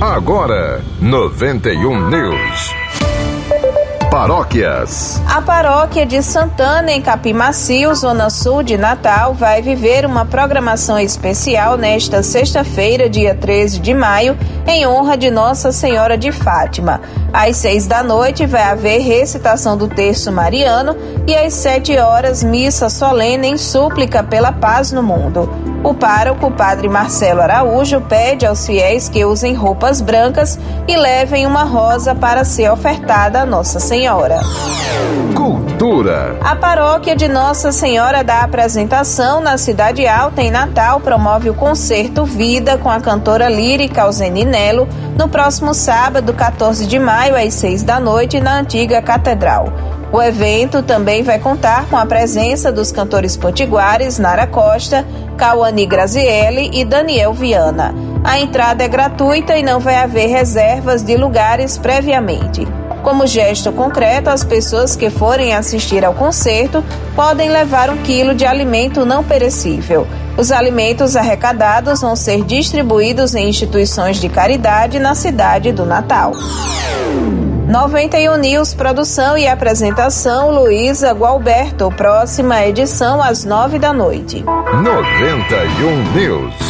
Agora, 91 News. Paróquias. A paróquia de Santana, em Capimacio, Zona Sul de Natal, vai viver uma programação especial nesta sexta-feira, dia 13 de maio, em honra de Nossa Senhora de Fátima. Às seis da noite vai haver recitação do terço mariano e às sete horas, missa solene em súplica pela paz no mundo. O pároco, padre Marcelo Araújo, pede aos fiéis que usem roupas brancas e levem uma rosa para ser ofertada a Nossa Senhora. Cultura. A paróquia de Nossa Senhora da Apresentação, na Cidade Alta, em Natal, promove o concerto Vida com a cantora lírica Alzeni Nelo no próximo sábado, 14 de maio, às 6 da noite, na antiga Catedral. O evento também vai contar com a presença dos cantores potiguares Nara Costa, Cauani Grazielli e Daniel Viana. A entrada é gratuita e não vai haver reservas de lugares previamente. Como gesto concreto, as pessoas que forem assistir ao concerto podem levar um quilo de alimento não perecível. Os alimentos arrecadados vão ser distribuídos em instituições de caridade na cidade do Natal. 91 News, produção e apresentação Luísa Gualberto. Próxima edição às nove da noite. 91 News.